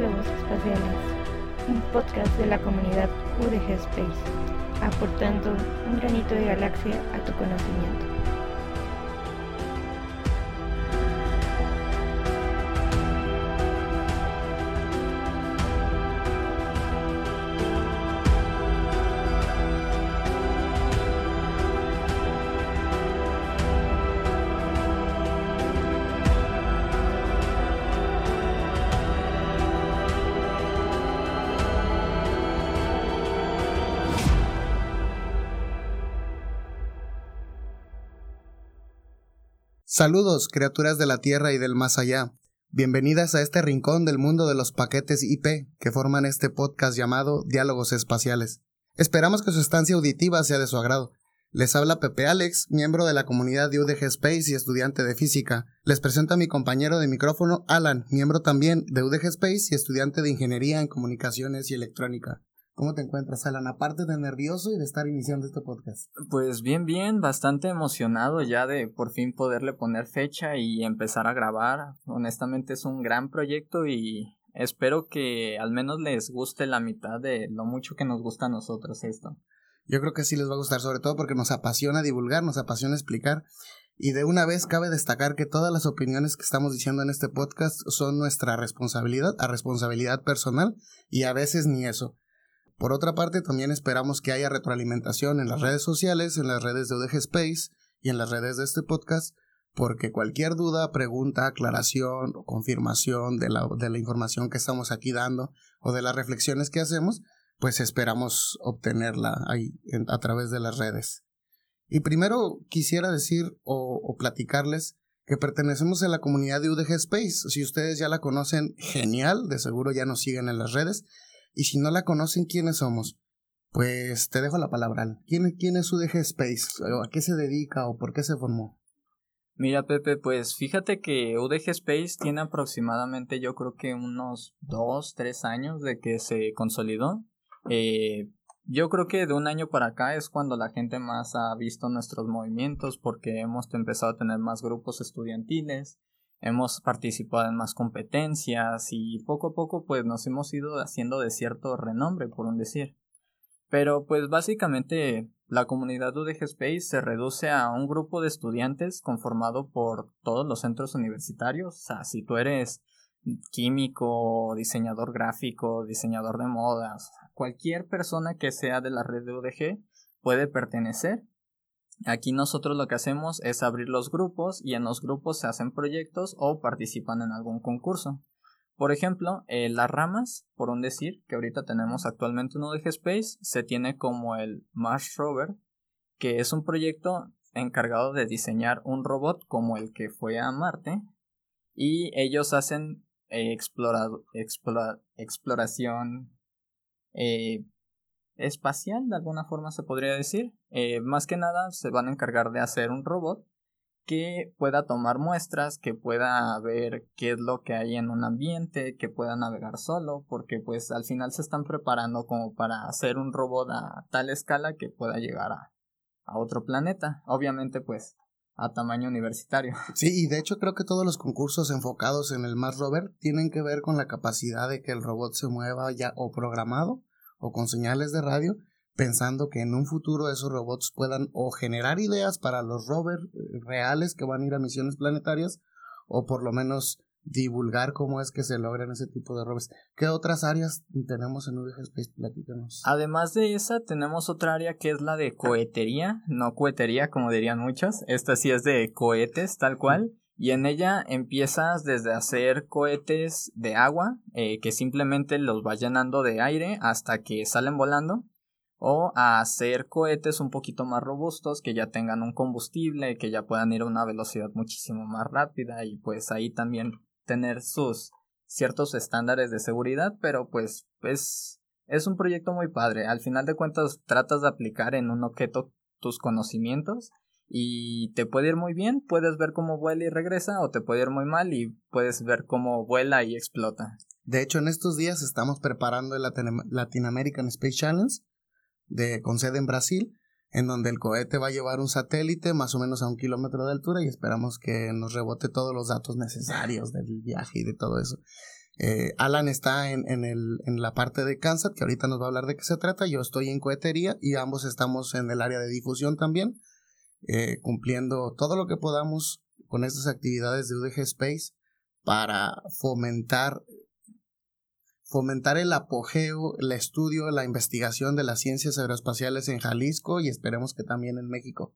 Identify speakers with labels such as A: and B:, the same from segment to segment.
A: Diálogos Espaciales, un podcast de la comunidad UDG Space, aportando un granito de galaxia a tu conocimiento.
B: Saludos, criaturas de la Tierra y del más allá. Bienvenidas a este rincón del mundo de los paquetes IP que forman este podcast llamado Diálogos Espaciales. Esperamos que su estancia auditiva sea de su agrado. Les habla Pepe Alex, miembro de la comunidad de UDG Space y estudiante de física. Les presento a mi compañero de micrófono, Alan, miembro también de UDG Space y estudiante de Ingeniería en Comunicaciones y Electrónica. ¿Cómo te encuentras, Alan? Aparte de nervioso y de estar iniciando este podcast.
C: Pues bien, bien, bastante emocionado ya de por fin poderle poner fecha y empezar a grabar. Honestamente es un gran proyecto y espero que al menos les guste la mitad de lo mucho que nos gusta a nosotros esto.
B: Yo creo que sí les va a gustar, sobre todo porque nos apasiona divulgar, nos apasiona explicar. Y de una vez cabe destacar que todas las opiniones que estamos diciendo en este podcast son nuestra responsabilidad, a responsabilidad personal, y a veces ni eso. Por otra parte, también esperamos que haya retroalimentación en las redes sociales, en las redes de UDG Space y en las redes de este podcast, porque cualquier duda, pregunta, aclaración o confirmación de la, de la información que estamos aquí dando o de las reflexiones que hacemos, pues esperamos obtenerla ahí a través de las redes. Y primero quisiera decir o, o, platicarles que pertenecemos a la comunidad de UDG Space. Si ustedes ya la conocen, genial, de seguro ya nos siguen en las redes. Y si no la conocen, ¿quiénes somos? Pues te dejo la palabra. ¿Quién, quién es UDG Space? ¿A qué se dedica o por qué se formó?
C: Mira, Pepe, pues fíjate que UDG Space tiene aproximadamente, yo creo que unos dos, tres años de que se consolidó. Eh, yo creo que de un año para acá es cuando la gente más ha visto nuestros movimientos porque hemos empezado a tener más grupos estudiantiles, hemos participado en más competencias y poco a poco pues nos hemos ido haciendo de cierto renombre por un decir. Pero pues básicamente la comunidad UDG Space se reduce a un grupo de estudiantes conformado por todos los centros universitarios. O sea, si tú eres químico, diseñador gráfico, diseñador de modas, cualquier persona que sea de la red de UDG puede pertenecer Aquí nosotros lo que hacemos es abrir los grupos y en los grupos se hacen proyectos o participan en algún concurso. Por ejemplo, eh, las ramas, por un decir, que ahorita tenemos actualmente en UDG Space, se tiene como el Mars Rover, que es un proyecto encargado de diseñar un robot como el que fue a Marte y ellos hacen eh, exploración eh, espacial, de alguna forma se podría decir. Eh, más que nada se van a encargar de hacer un robot que pueda tomar muestras, que pueda ver qué es lo que hay en un ambiente, que pueda navegar solo, porque pues al final se están preparando como para hacer un robot a tal escala que pueda llegar a, a otro planeta. Obviamente pues a tamaño universitario.
B: Sí, y de hecho creo que todos los concursos enfocados en el Mars Rover tienen que ver con la capacidad de que el robot se mueva ya o programado o con señales de radio, pensando que en un futuro esos robots puedan o generar ideas para los rovers eh, reales que van a ir a misiones planetarias, o por lo menos divulgar cómo es que se logran ese tipo de rovers. ¿Qué otras áreas tenemos en UDG Space? Platícanos.
C: Además de esa, tenemos otra área que es la de cohetería, no cohetería como dirían muchos, esta sí es de cohetes tal cual. Y en ella empiezas desde hacer cohetes de agua, eh, que simplemente los vas llenando de aire hasta que salen volando, o a hacer cohetes un poquito más robustos, que ya tengan un combustible, que ya puedan ir a una velocidad muchísimo más rápida y pues ahí también tener sus ciertos estándares de seguridad, pero pues es, es un proyecto muy padre. Al final de cuentas tratas de aplicar en un objeto tus conocimientos y te puede ir muy bien, puedes ver cómo vuela y regresa, o te puede ir muy mal y puedes ver cómo vuela y explota.
B: De hecho, en estos días estamos preparando el Latin American Space Challenge de, con sede en Brasil, en donde el cohete va a llevar un satélite más o menos a un kilómetro de altura y esperamos que nos rebote todos los datos necesarios del viaje y de todo eso. Eh, Alan está en, en, el, en la parte de Kansas, que ahorita nos va a hablar de qué se trata. Yo estoy en cohetería y ambos estamos en el área de difusión también, eh, cumpliendo todo lo que podamos con estas actividades de UDG Space para fomentar fomentar el apogeo, el estudio, la investigación de las ciencias aeroespaciales en Jalisco y esperemos que también en México.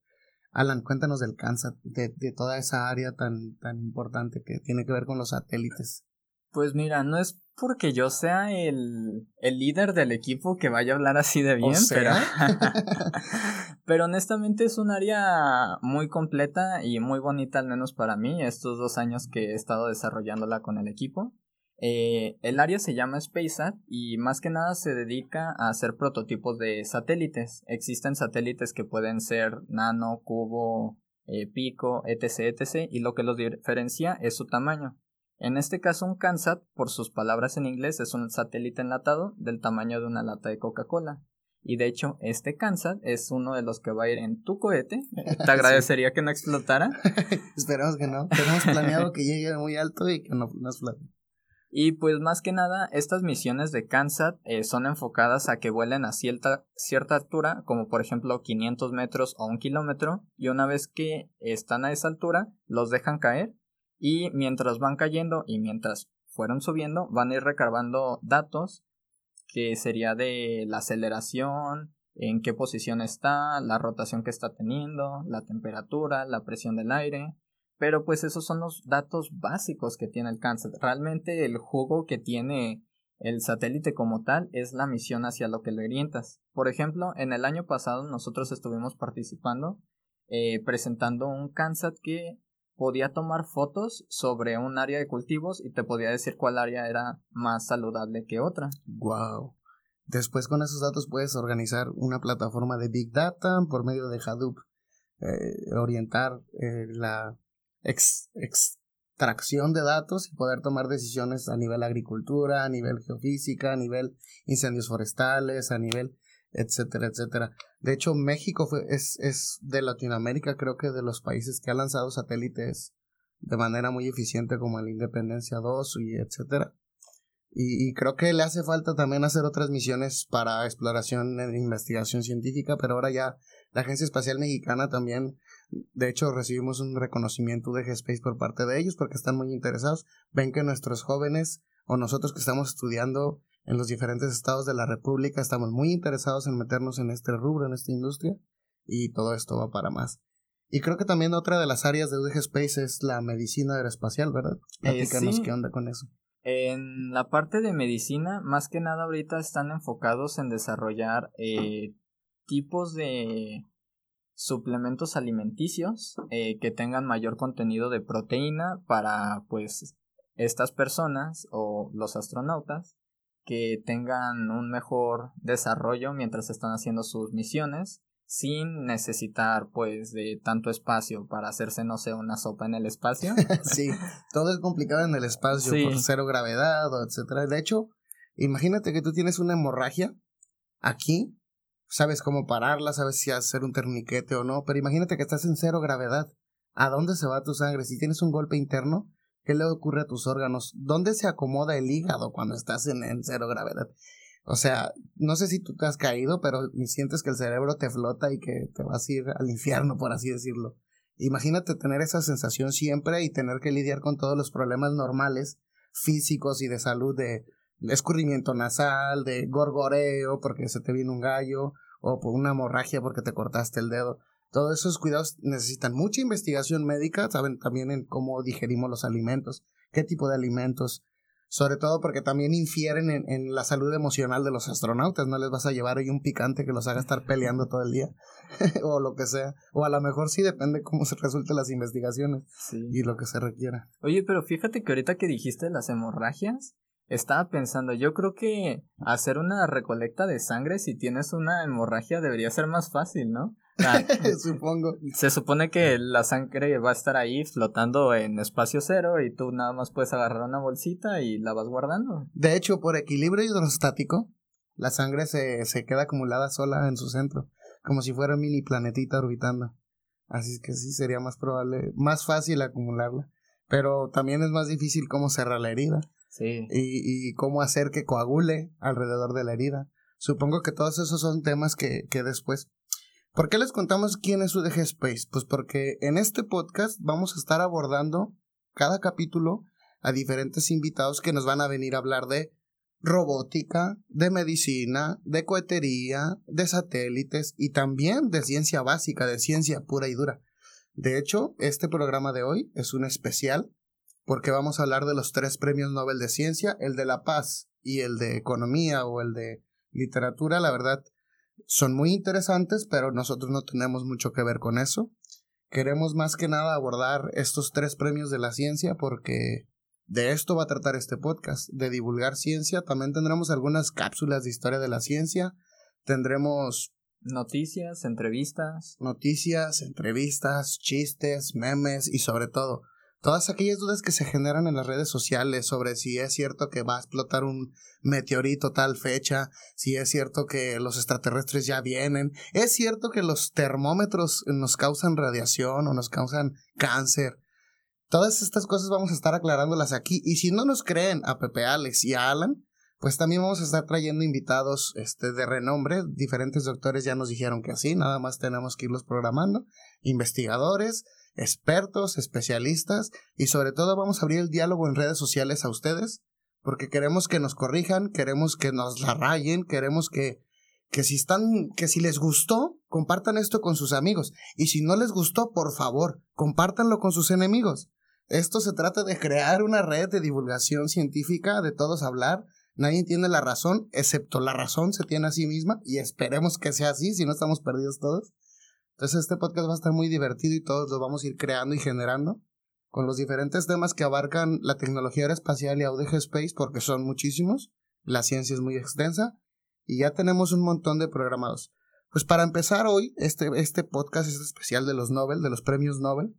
B: Alan, cuéntanos del Kansas, de, de toda esa área tan, tan importante que tiene que ver con los satélites.
C: Pues mira, no es porque yo sea el, el líder del equipo que vaya a hablar así de bien, pero, pero honestamente es un área muy completa y muy bonita, al menos para mí, estos dos años que he estado desarrollándola con el equipo. Eh, el área se llama SpaceSat y más que nada se dedica a hacer prototipos de satélites. Existen satélites que pueden ser nano, cubo, eh, pico, etc, etc. Y lo que los diferencia es su tamaño. En este caso un CANSAT, por sus palabras en inglés, es un satélite enlatado del tamaño de una lata de Coca-Cola. Y de hecho, este CANSAT es uno de los que va a ir en tu cohete. Te agradecería que no explotara.
B: Esperamos que no. Tenemos planeado que llegue muy alto y que no, no explote.
C: Y pues más que nada, estas misiones de CANSAT eh, son enfocadas a que vuelen a cierta, cierta altura, como por ejemplo 500 metros o un kilómetro, y una vez que están a esa altura, los dejan caer, y mientras van cayendo y mientras fueron subiendo, van a ir recargando datos, que sería de la aceleración, en qué posición está, la rotación que está teniendo, la temperatura, la presión del aire, pero pues esos son los datos básicos que tiene el cáncer. Realmente el jugo que tiene el satélite como tal es la misión hacia lo que le orientas. Por ejemplo, en el año pasado nosotros estuvimos participando eh, presentando un CANSAT que podía tomar fotos sobre un área de cultivos y te podía decir cuál área era más saludable que otra.
B: Wow. Después con esos datos puedes organizar una plataforma de Big Data por medio de Hadoop, eh, orientar eh, la extracción de datos y poder tomar decisiones a nivel agricultura, a nivel geofísica, a nivel incendios forestales, a nivel etcétera, etcétera. De hecho, México fue, es, es de Latinoamérica, creo que de los países que ha lanzado satélites de manera muy eficiente como el Independencia 2 y etcétera. Y, y, creo que le hace falta también hacer otras misiones para exploración e investigación científica, pero ahora ya la Agencia Espacial Mexicana también de hecho, recibimos un reconocimiento de G-Space por parte de ellos porque están muy interesados. Ven que nuestros jóvenes o nosotros que estamos estudiando en los diferentes estados de la República estamos muy interesados en meternos en este rubro, en esta industria, y todo esto va para más. Y creo que también otra de las áreas de UDG Space es la medicina aeroespacial, ¿verdad?
C: Eh,
B: Platícanos qué onda con eso.
C: En la parte de medicina, más que nada ahorita están enfocados en desarrollar eh, tipos de suplementos alimenticios eh, que tengan mayor contenido de proteína para pues estas personas o los astronautas que tengan un mejor desarrollo mientras están haciendo sus misiones sin necesitar pues de tanto espacio para hacerse no sé una sopa en el espacio
B: sí todo es complicado en el espacio por cero gravedad o etcétera de hecho imagínate que tú tienes una hemorragia aquí sabes cómo pararla, sabes si hacer un terniquete o no, pero imagínate que estás en cero gravedad. ¿A dónde se va tu sangre? Si tienes un golpe interno, ¿qué le ocurre a tus órganos? ¿Dónde se acomoda el hígado cuando estás en, cero gravedad? O sea, no sé si tú te has caído, pero sientes que el cerebro te flota y que te vas a ir al infierno, por así decirlo. Imagínate tener esa sensación siempre y tener que lidiar con todos los problemas normales, físicos y de salud, de escurrimiento nasal, de gorgoreo porque se te viene un gallo, o por una hemorragia porque te cortaste el dedo. Todos esos cuidados necesitan mucha investigación médica, saben también en cómo digerimos los alimentos, qué tipo de alimentos, sobre todo porque también infieren en, la salud emocional de los astronautas, no les vas a llevar ahí un picante que los haga estar peleando todo el día, o lo que sea, o a lo mejor sí depende cómo se resulten las investigaciones y lo que se requiera.
C: Oye, pero fíjate que ahorita que dijiste las hemorragias, estaba pensando, yo creo que hacer una recolecta de sangre si tienes una hemorragia debería ser más fácil, ¿no?
B: Supongo.
C: Se supone que la sangre va a estar ahí flotando en espacio cero y tú nada más puedes agarrar una bolsita y la vas guardando.
B: De hecho, por equilibrio hidrostático, la sangre se, se queda acumulada sola en su centro, como si fuera un mini planetita orbitando. Así que sí, sería más probable, más fácil acumularla. Pero también es más difícil cómo cerrar la herida
C: Sí.
B: Y, y cómo hacer que coagule alrededor de la herida. Supongo que todos esos son temas que, que después. ¿Por qué les contamos quién es UDG Space? Pues porque en este podcast vamos a estar abordando cada capítulo a diferentes invitados que nos van a venir a hablar de robótica, de medicina, de cohetería, de satélites y también de ciencia básica, de ciencia pura y dura. De hecho, este programa de hoy es un especial porque vamos a hablar de los tres premios Nobel de Ciencia, el de la paz y el de economía o el de literatura, la verdad, son muy interesantes, pero nosotros no tenemos mucho que ver con eso. Queremos más que nada abordar estos tres premios de la ciencia porque de esto va a tratar este podcast, de divulgar ciencia. También tendremos algunas cápsulas de historia de la ciencia. Tendremos
C: noticias, entrevistas.
B: Noticias, entrevistas, chistes, memes y sobre todo todas aquellas dudas que se generan en las redes sociales sobre si es cierto que va a explotar un meteorito tal fecha, si es cierto que los extraterrestres ya vienen, es cierto que los termómetros nos causan radiación o nos causan cáncer. Todas estas cosas vamos a estar aclarándolas aquí y si no nos creen a Pepe Alex y a Alan, pues también vamos a estar trayendo invitados este, de renombre. Diferentes doctores ya nos dijeron que así, nada más tenemos que irlos programando. Investigadores, expertos, especialistas y sobre todo vamos a abrir el diálogo en redes sociales a ustedes porque queremos que nos corrijan, queremos que nos la rayen, queremos que que si están que si les gustó, compartan esto con sus amigos y si no les gustó, por favor, compártanlo con sus enemigos. Esto se trata de crear una red de divulgación científica, de todos hablar. Nadie tiene la razón, excepto la razón se tiene a sí misma y esperemos que sea así, si no estamos perdidos todos. Entonces este podcast va a estar muy divertido y todos lo vamos a ir creando y generando con los diferentes temas que abarcan la tecnología aeroespacial y AUDG Space porque son muchísimos, la ciencia es muy extensa y ya tenemos un montón de programados. Pues para empezar hoy, este, este podcast es especial de los Nobel, de los premios Nobel.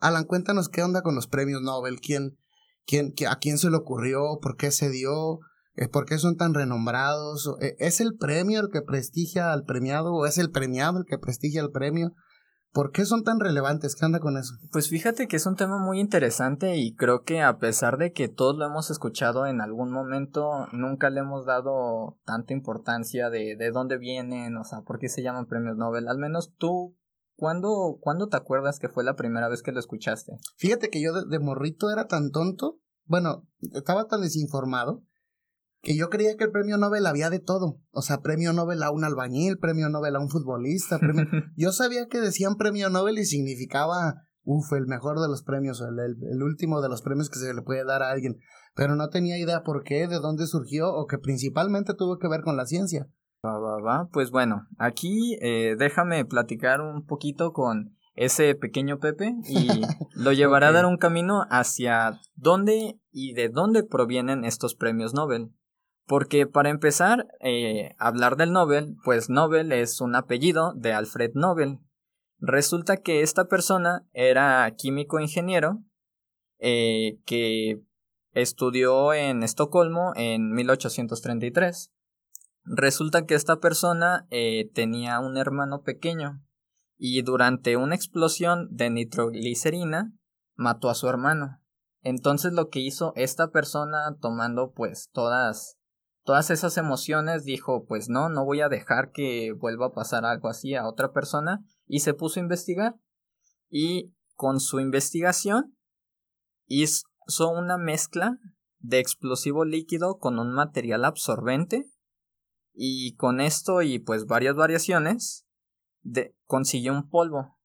B: Alan, cuéntanos qué onda con los premios Nobel, quién, quién, a quién se le ocurrió, por qué se dio, eh, ¿Por qué son tan renombrados? Eh, ¿Es el premio el que prestigia al premiado o es el premiado el que prestigia al premio? ¿Por qué son tan relevantes? ¿Qué anda con eso?
C: Pues fíjate que es un tema muy interesante y creo que a pesar de que todos lo hemos escuchado en algún momento, nunca le hemos dado tanta importancia de, de dónde vienen, o sea, por qué se llaman premios Nobel. Al menos tú, ¿cuándo, ¿cuándo te acuerdas que fue la primera vez que lo escuchaste?
B: Fíjate que yo de morrito era tan tonto, bueno, estaba tan desinformado que yo creía que el premio Nobel había de todo. O sea, premio Nobel a un albañil, premio Nobel a un futbolista. Premio... yo sabía que decían premio Nobel y significaba, uff, el mejor de los premios, el, el, último de los premios que se le puede dar a alguien. Pero no tenía idea por qué, de dónde surgió o que principalmente tuvo que ver con la ciencia.
C: Va, va, va. Pues bueno, aquí eh, déjame platicar un poquito con ese pequeño Pepe y lo llevará a dar un camino hacia dónde y de dónde provienen estos premios Nobel. Porque para empezar, eh, hablar del Nobel, pues Nobel es un apellido de Alfred Nobel. Resulta que esta persona era químico ingeniero eh, que estudió en Estocolmo en 1833. Resulta que esta persona eh, tenía un hermano pequeño y durante una explosión de nitroglicerina mató a su hermano. Entonces lo que hizo esta persona tomando pues todas todas esas emociones dijo, pues no, no voy a dejar que vuelva a pasar algo así a otra persona y se puso a investigar y con su investigación hizo una mezcla de explosivo líquido con un material absorbente y con esto y pues varias variaciones de, consiguió un polvo.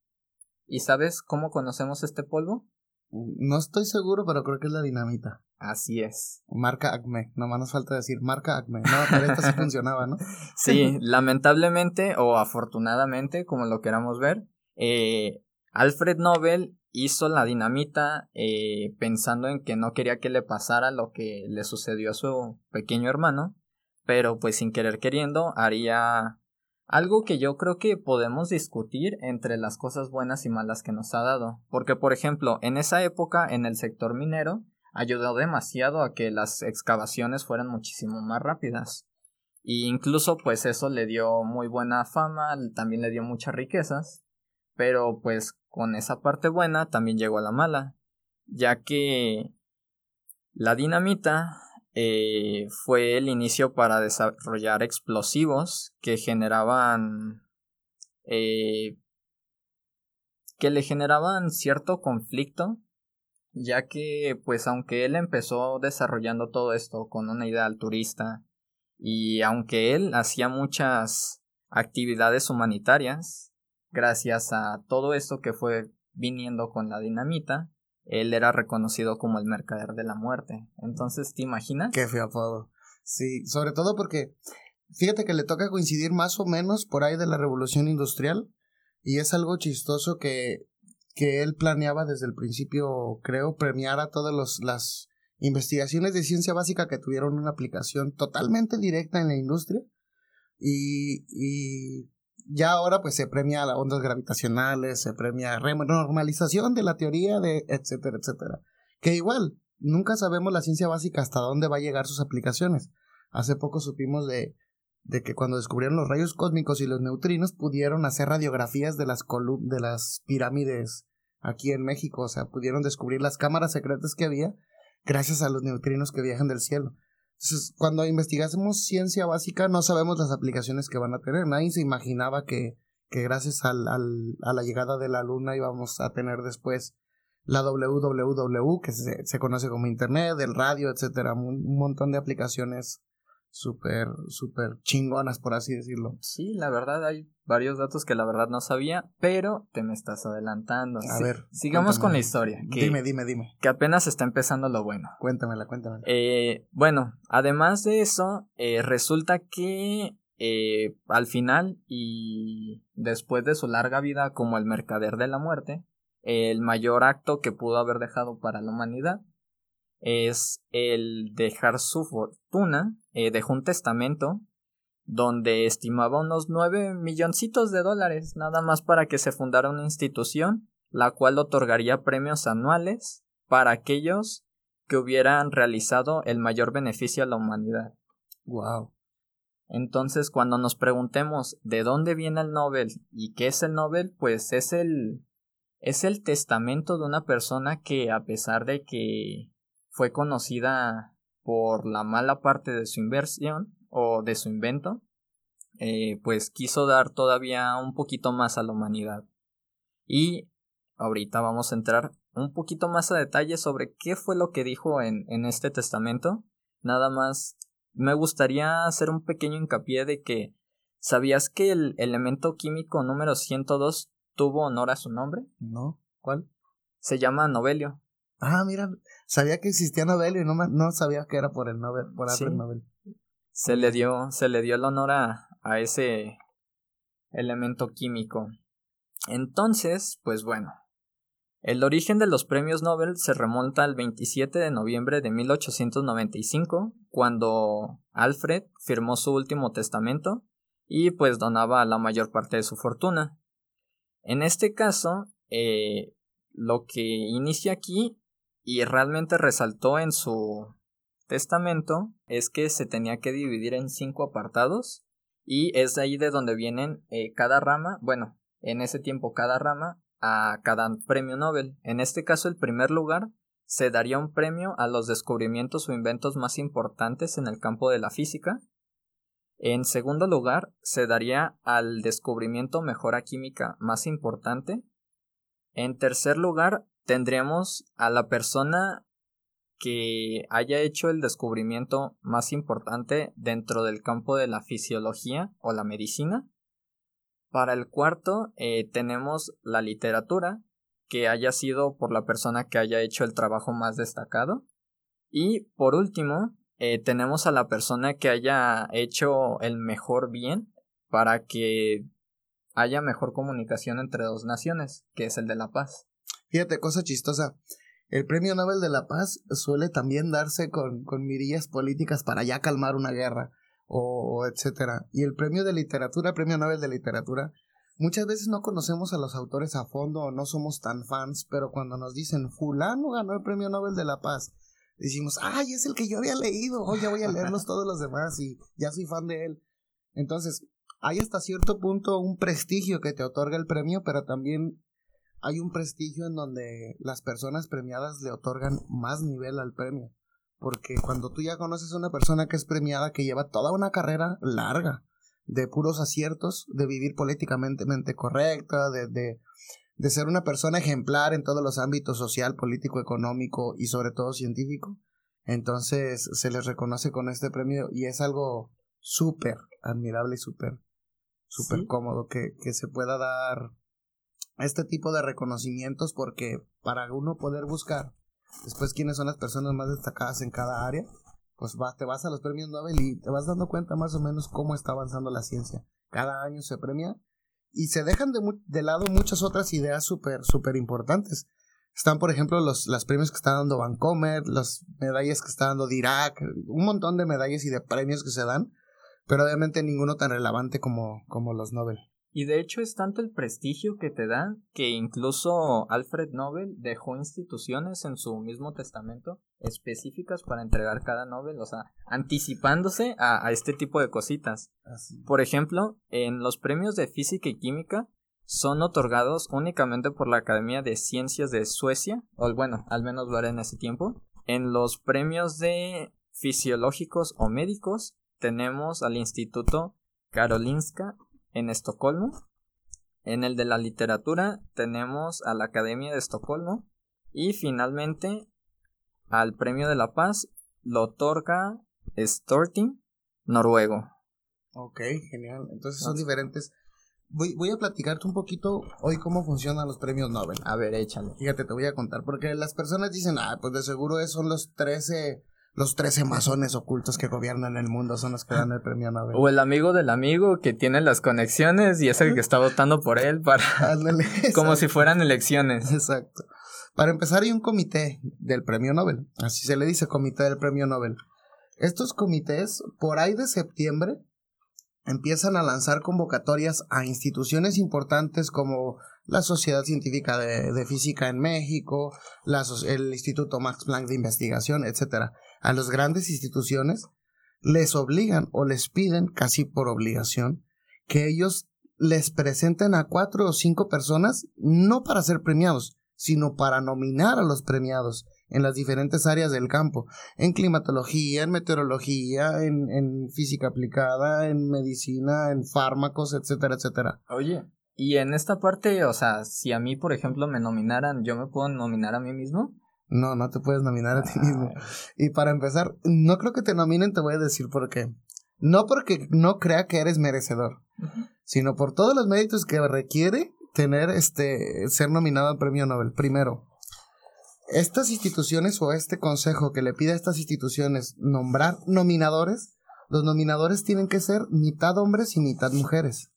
C: ¿Y sabes cómo conocemos este polvo?
B: No estoy seguro, pero creo que es la dinamita.
C: Así es.
B: Marca Acme, nomás nos falta decir marca Acme. No, pero esta sí funcionaba, ¿no?
C: Sí, lamentablemente o afortunadamente, como lo queramos ver, eh, Alfred Nobel hizo la dinamita eh, pensando en que no quería que le pasara lo que le sucedió a su pequeño hermano, pero pues sin querer queriendo haría algo que yo creo que podemos discutir entre las cosas buenas y malas que nos ha dado, porque por ejemplo, en esa época en el sector minero, ayudó demasiado a que las excavaciones fueran muchísimo más rápidas. Y incluso pues eso le dio muy buena fama, también le dio muchas riquezas, pero pues con esa parte buena también llegó a la mala, ya que La dinamita eh, fue el inicio para desarrollar explosivos que generaban eh, que le generaban cierto conflicto ya que pues aunque él empezó desarrollando todo esto con una idea alturista y aunque él hacía muchas actividades humanitarias gracias a todo esto que fue viniendo con la dinamita él era reconocido como el mercader de la muerte. Entonces, ¿te imaginas?
B: Qué feo apodo. Sí, sobre todo porque fíjate que le toca coincidir más o menos por ahí de la revolución industrial y es algo chistoso que, que él planeaba desde el principio, creo, premiar a todas las investigaciones de ciencia básica que tuvieron una aplicación totalmente directa en la industria y, y ya ahora pues se premia las ondas gravitacionales, se premia normalización de la teoría de etcétera, etcétera. Que igual, nunca sabemos la ciencia básica hasta dónde va a llegar sus aplicaciones. Hace poco supimos de, de que cuando descubrieron los rayos cósmicos y los neutrinos pudieron hacer radiografías de las, de las pirámides aquí en México, o sea, pudieron descubrir las cámaras secretas que había gracias a los neutrinos que viajan del cielo. Entonces, cuando investigásemos ciencia básica, no sabemos las aplicaciones que van a tener. Nadie se imaginaba que, que gracias al, al, a la llegada de la luna íbamos a tener después la WWW, que se, se conoce como Internet, el radio, etcétera, un montón de aplicaciones súper, súper chingonas, por así decirlo.
C: Sí, la verdad hay varios datos que la verdad no sabía, pero te me estás adelantando.
B: A ver.
C: Sigamos con la historia.
B: dime, dime, dime.
C: Que apenas está empezando lo bueno.
B: Cuéntamela, cuéntamela.
C: Eh, bueno, además de eso, eh, resulta que eh, al final y después de su larga vida como el mercader de la muerte, el mayor acto que pudo haber dejado para la humanidad es el dejar su fortuna, eh, dejó un testamento donde estimaba unos nueve milloncitos de dólares, nada más para que se fundara una institución, la cual otorgaría premios anuales para aquellos que hubieran realizado el mayor beneficio a la humanidad.
B: Wow.
C: Entonces, cuando nos preguntemos de dónde viene el Nobel y qué es el Nobel, pues es el es el testamento de una persona que a pesar de que fue conocida por la mala parte de su inversión o de su invento, eh, pues quiso dar todavía un poquito más a la humanidad. Y ahorita vamos a entrar un poquito más a detalle sobre qué fue lo que dijo en, en este testamento. Nada más me gustaría hacer un pequeño hincapié de que ¿sabías que el elemento químico número 102 tuvo honor a su nombre?
B: No, ¿cuál?
C: Se llama Novelio.
B: Ah, mira, sabía que existía Nobel y no, no sabía que era por el Nobel, por Alfred Nobel.
C: Se le dio, se le dio el honor a, a ese elemento químico. Entonces, pues bueno, el origen de los premios Nobel se remonta al 27 de noviembre de 1895, cuando Alfred firmó su último testamento y pues donaba la mayor parte de su fortuna. En este caso, eh, lo que inicia aquí y realmente resaltó en su testamento es que se tenía que dividir en cinco apartados y es de ahí de donde vienen eh, cada rama, bueno, en ese tiempo cada rama a cada premio Nobel. En este caso el primer lugar se daría un premio a los descubrimientos o inventos más importantes en el campo de la física. En segundo lugar, se daría al descubrimiento mejora química más importante. En tercer lugar, tendríamos a la persona que haya hecho el descubrimiento más importante dentro del campo de la fisiología o la medicina. Para el cuarto eh, tenemos la literatura, que haya sido por la persona que haya hecho el trabajo más destacado. Y por último, eh, tenemos a la persona que haya hecho el mejor bien para que haya mejor comunicación entre dos naciones, que es el de la paz.
B: Fíjate, cosa chistosa. El Premio Nobel de la Paz suele también darse con, con mirillas políticas para ya calmar una guerra o, etcétera. Y el Premio de Literatura, Premio Nobel de Literatura, muchas veces no conocemos a los autores a fondo o no somos tan fans, pero cuando nos dicen fulano ganó el Premio Nobel de la Paz, decimos, ay, es el que yo había leído, hoy ya voy a leerlos todos los demás y ya soy fan de él. Entonces, hay hasta cierto punto un prestigio que te otorga el premio, pero también hay un prestigio en donde las personas premiadas le otorgan más nivel al premio. porque cuando tú ya conoces a una persona que es premiada, que lleva toda una carrera larga de puros aciertos, de vivir políticamente correcta, de, de, de ser una persona ejemplar en todos los ámbitos social, político, económico y sobre todo científico, entonces se les reconoce con este premio y es algo súper admirable y súper, súper cómodo que, que se pueda dar este tipo de reconocimientos porque para uno poder buscar después quiénes son las personas más destacadas en cada área, pues te vas a los premios Nobel y te vas dando cuenta más o menos cómo está avanzando la ciencia. Cada año se premia y se dejan de, lado muchas otras ideas súper, súper importantes. Están, por ejemplo, los, los premios que está dando Vancomer, las medallas que está dando Dirac, un montón de medallas y de premios que se dan, pero obviamente ninguno tan relevante como, como los Nobel.
C: Y de hecho es tanto el prestigio que te dan que incluso Alfred Nobel dejó instituciones en su mismo testamento específicas para entregar cada Nobel, o sea, anticipándose a, este tipo de cositas. Por ejemplo, en los premios de física y química son otorgados únicamente por la Academia de Ciencias de Suecia, o bueno, al menos lo era en ese tiempo. En los premios de fisiológicos o médicos tenemos al Instituto Karolinska en Estocolmo. En el de la literatura tenemos a la Academia de Estocolmo. Y finalmente al Premio de la Paz lo otorga Storting, Noruego.
B: Ok, genial. Entonces son diferentes. Voy, voy a platicarte un poquito hoy cómo funcionan los premios Nobel.
C: A ver, échale.
B: Fíjate, te voy a contar, porque las personas dicen, ah, pues de seguro son los 13 los 13 masones ocultos que gobiernan el mundo son los que dan el premio Nobel.
C: O el amigo del amigo que tiene las conexiones y es el que está votando por él para... como si fueran elecciones.
B: Exacto. Para empezar hay un comité del premio Nobel. Así se le dice comité del premio Nobel. Estos comités, por ahí de septiembre, empiezan a lanzar convocatorias a instituciones importantes como la Sociedad Científica de, Física en México, el Instituto Max Planck de Investigación, etc. A las grandes instituciones les obligan o les piden, casi por obligación, que ellos les presenten a cuatro o cinco personas, no para ser premiados, sino para nominar a los premiados en las diferentes áreas del campo, en climatología, en meteorología, en, en física aplicada, en medicina, en fármacos, etcétera, etcétera.
C: Oye, y en esta parte, o sea, si a mí, por ejemplo, me nominaran, ¿yo me puedo nominar a mí mismo?
B: No, no te puedes nominar a ti mismo. Y para empezar, no creo que te nominen, te voy a decir por qué. No porque no crea que eres merecedor, sino por todos los méritos que requiere tener este ser nominado al premio Nobel. Primero, estas instituciones o este consejo que le pide a estas instituciones nombrar nominadores, los nominadores tienen que ser mitad hombres y mitad mujeres.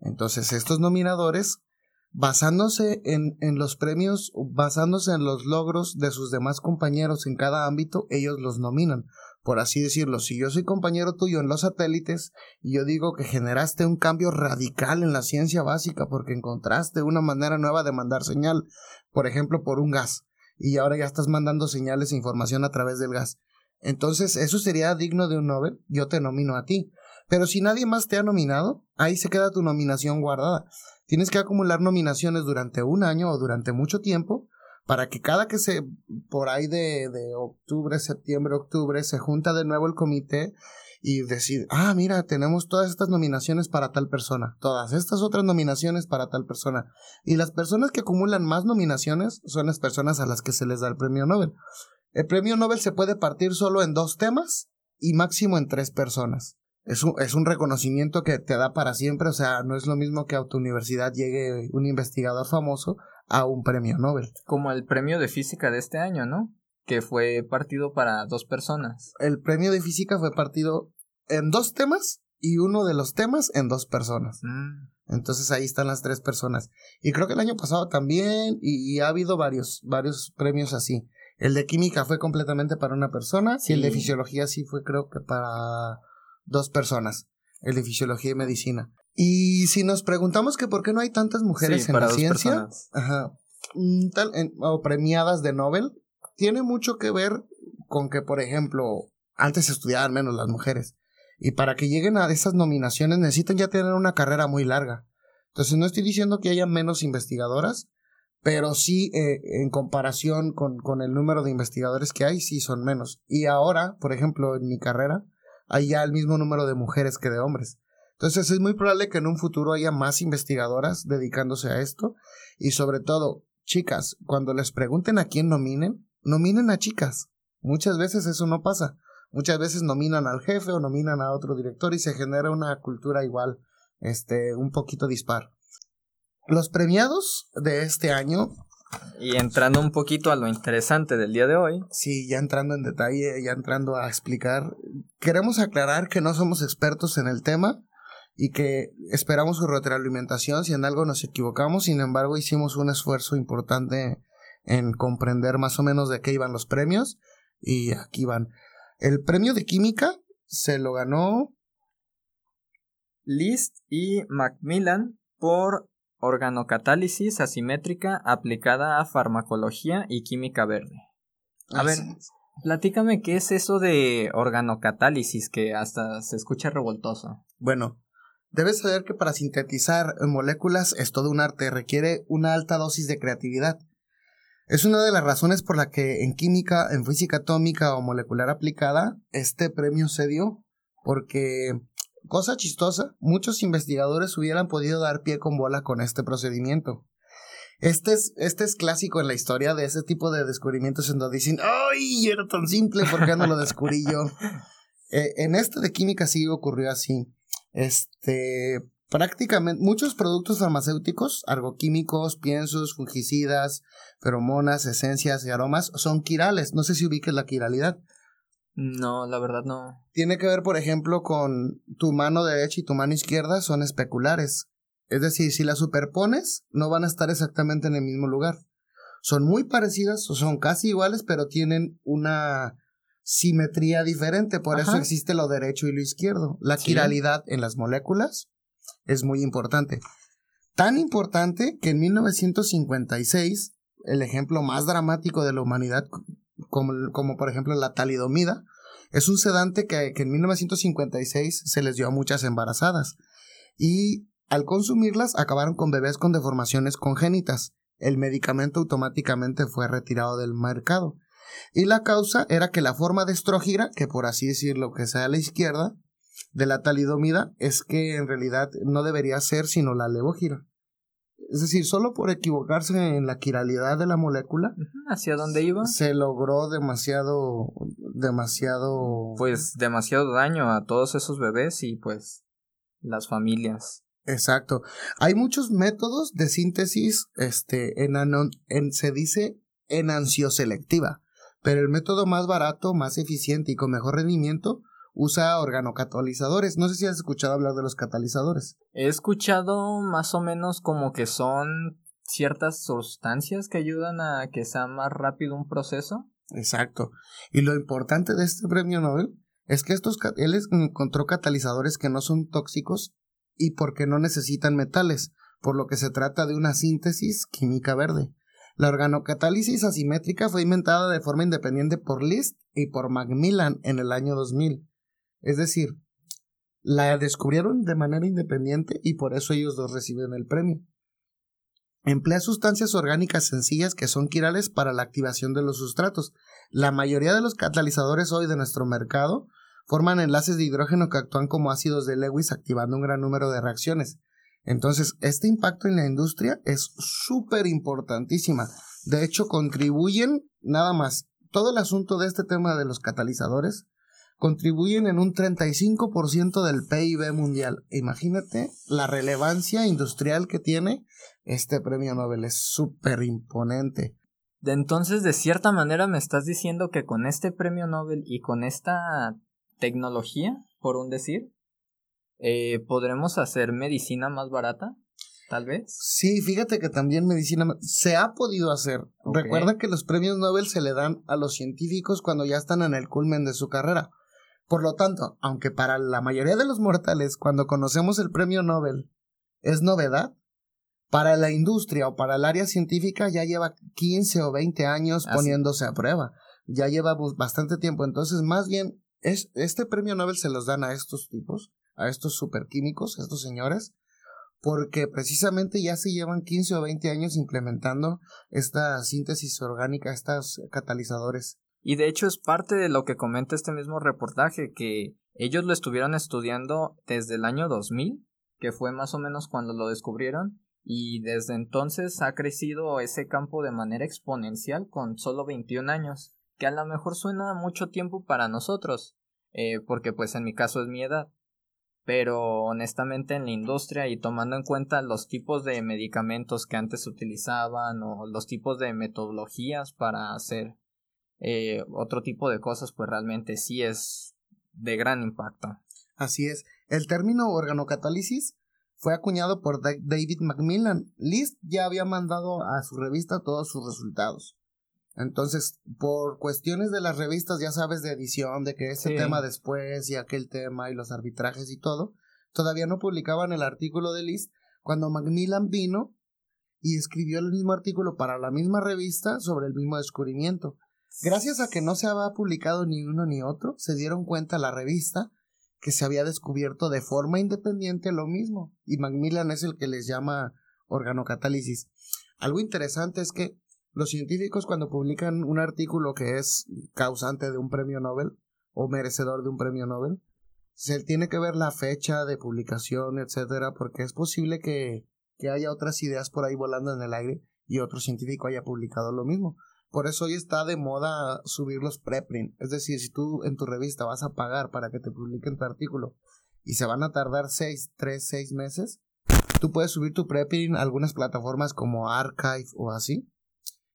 B: Entonces, estos nominadores, basándose en, en, los premios, basándose en los logros de sus demás compañeros en cada ámbito, ellos los nominan. Por así decirlo, si yo soy compañero tuyo en los satélites y yo digo que generaste un cambio radical en la ciencia básica porque encontraste una manera nueva de mandar señal, por ejemplo, por un gas, y ahora ya estás mandando señales e información a través del gas. Entonces, eso sería digno de un Nobel, yo te nomino a ti. Pero si nadie más te ha nominado, ahí se queda tu nominación guardada. Tienes que acumular nominaciones durante un año o durante mucho tiempo para que cada que se, por ahí de, de octubre, septiembre, octubre, se junta de nuevo el comité y decide, ah, mira, tenemos todas estas nominaciones para tal persona, todas estas otras nominaciones para tal persona. Y las personas que acumulan más nominaciones son las personas a las que se les da el premio Nobel. El premio Nobel se puede partir solo en dos temas y máximo en tres personas es un, es un reconocimiento que te da para siempre, o sea, no es lo mismo que a tu universidad llegue un investigador famoso a un premio Nobel.
C: Como el premio de física de este año, ¿no? Que fue partido para dos personas.
B: El premio de física fue partido en dos temas y uno de los temas en dos personas. Mm. Entonces ahí están las tres personas. Y creo que el año pasado también, y, y, ha habido varios, varios premios así. El de química fue completamente para una persona, y el de fisiología sí fue creo que para dos personas, el de fisiología y medicina. Y si nos preguntamos que por qué no hay tantas mujeres en la ciencia, ajá, mm, o premiadas de Nobel, tiene mucho que ver con que, por ejemplo, antes estudiaban menos las mujeres. Y para que lleguen a esas nominaciones necesitan ya tener una carrera muy larga. Entonces no estoy diciendo que haya menos investigadoras, pero sí eh, en comparación con, con el número de investigadores que hay, sí son menos. Y ahora, por ejemplo, en mi carrera, hay ya el mismo número de mujeres que de hombres. Entonces es muy probable que en un futuro haya más investigadoras dedicándose a esto y sobre todo, chicas, cuando les pregunten a quién nominen, nominen a chicas. Muchas veces eso no pasa. Muchas veces nominan al jefe o nominan a otro director y se genera una cultura igual, este, un poquito dispar. Los premiados de este año.
C: Y entrando un poquito a lo interesante del día de hoy.
B: Sí, ya entrando en detalle, ya entrando a explicar. Queremos aclarar que no somos expertos en el tema y que esperamos su retroalimentación si en algo nos equivocamos. Sin embargo, hicimos un esfuerzo importante en comprender más o menos de qué iban los premios. Y aquí van. El premio de química se lo ganó
C: List y Macmillan por organocatálisis asimétrica aplicada a farmacología y química verde. A ver, platícame qué es eso de organocatálisis que hasta se escucha revoltoso.
B: Bueno, debes saber que para sintetizar moléculas es todo un arte, requiere una alta dosis de creatividad. Es una de las razones por la que en química, en física atómica o molecular aplicada, este premio se dio, porque Cosa chistosa, muchos investigadores hubieran podido dar pie con bola con este procedimiento. Este es, este es clásico en la historia de ese tipo de descubrimientos en donde dicen, ¡ay! Era tan simple, ¿por qué no lo descubrí yo? Eh, en este de química sí ocurrió así. Este, prácticamente muchos productos farmacéuticos, argoquímicos, piensos, fungicidas, feromonas, esencias y aromas son quirales. No sé si ubiques la quiralidad.
C: No, la verdad no.
B: Tiene que ver, por ejemplo, con tu mano derecha y tu mano izquierda son especulares. Es decir, si las superpones, no van a estar exactamente en el mismo lugar. Son muy parecidas o son casi iguales, pero tienen una simetría diferente. Por eso existe lo derecho y lo izquierdo. La quiralidad en las moléculas es muy importante. Tan importante que en 1956, el ejemplo más dramático de la humanidad como, por ejemplo la talidomida, es un sedante que, que en 1956 se les dio a muchas embarazadas y al consumirlas acabaron con bebés con deformaciones congénitas. El medicamento automáticamente fue retirado del mercado. Y la causa era que la forma de estrógira, que por así decirlo que sea a la izquierda, de la talidomida, es que en realidad no debería ser sino la levogira. Es decir, solo por equivocarse en la quiralidad de la molécula.
C: ¿Hacia dónde iba?
B: Se logró demasiado, demasiado...
C: Pues demasiado daño a todos esos bebés y pues las familias.
B: Exacto. Hay muchos métodos de síntesis, este, en, en se dice enancioselectiva, pero el método más barato, más eficiente y con mejor rendimiento usa organocatalizadores. No sé si has escuchado hablar de los catalizadores.
C: He escuchado más o menos como que son ciertas sustancias que ayudan a que sea más rápido un proceso.
B: Exacto. Y lo importante de este premio Nobel es que estos él encontró catalizadores que no son tóxicos y porque no necesitan metales, por lo que se trata de una síntesis química verde. La organocatálisis asimétrica fue inventada de forma independiente por List y por Macmillan en el año 2000. Es decir, la descubrieron de manera independiente y por eso ellos dos reciben el premio. Emplea sustancias orgánicas sencillas que son quirales para la activación de los sustratos. La mayoría de los catalizadores hoy de nuestro mercado forman enlaces de hidrógeno que actúan como ácidos de Lewis activando un gran número de reacciones. Entonces, este impacto en la industria es súper importantísima. De hecho, contribuyen nada más. Todo el asunto de este tema de los catalizadores contribuyen en un 35% del PIB mundial. Imagínate la relevancia industrial que tiene este premio Nobel, es súper imponente.
C: De entonces, de cierta manera, me estás diciendo que con este premio Nobel y con esta tecnología, por un decir, eh, ¿podremos hacer medicina más barata? Tal vez.
B: Sí, fíjate que también medicina se ha podido hacer. Recuerda que los premios Nobel se le dan a los científicos cuando ya están en el culmen de su carrera. Por lo tanto, aunque para la mayoría de los mortales, cuando conocemos el premio Nobel, es novedad, para la industria o para el área científica ya lleva 15 o 20 años poniéndose a prueba. Ya lleva bastante tiempo. Entonces, más bien, es, este premio Nobel se los dan a estos tipos, a estos superquímicos, a estos señores, porque precisamente ya se llevan 15 o 20 años implementando esta síntesis orgánica, estos catalizadores.
C: Y de hecho es parte de lo que comenta este mismo reportaje, que ellos lo estuvieron estudiando desde el año 2000, que fue más o menos cuando lo descubrieron, y desde entonces ha crecido ese campo de manera exponencial con solo 21 años, que a lo mejor suena mucho tiempo para nosotros, eh, porque pues en mi caso es mi edad, pero honestamente en la industria y tomando en cuenta los tipos de medicamentos que antes utilizaban o los tipos de metodologías para hacer eh, otro tipo de cosas, pues realmente sí es de gran impacto.
B: Así es. El término organocatálisis fue acuñado por David Macmillan. List ya había mandado a su revista todos sus resultados. Entonces, por cuestiones de las revistas, ya sabes, de edición, de que ese tema después y aquel tema y los arbitrajes y todo, todavía no publicaban el artículo de List cuando Macmillan vino y escribió el mismo artículo para la misma revista sobre el mismo descubrimiento. Gracias a que no se había publicado ni uno ni otro, se dieron cuenta la revista que se había descubierto de forma independiente lo mismo, y Macmillan es el que les llama organocatálisis. Algo interesante es que los científicos cuando publican un artículo que es causante de un premio Nobel o merecedor de un premio Nobel, se tiene que ver la fecha de publicación, etcétera, porque es posible que, que haya otras ideas por ahí volando en el aire y otro científico haya publicado lo mismo. Por eso hoy está de moda subir los preprint. Es decir, si tú en tu revista vas a pagar para que te publiquen tu artículo y se van a tardar seis, tres, seis meses, tú puedes subir tu preprint a algunas plataformas como Archive o así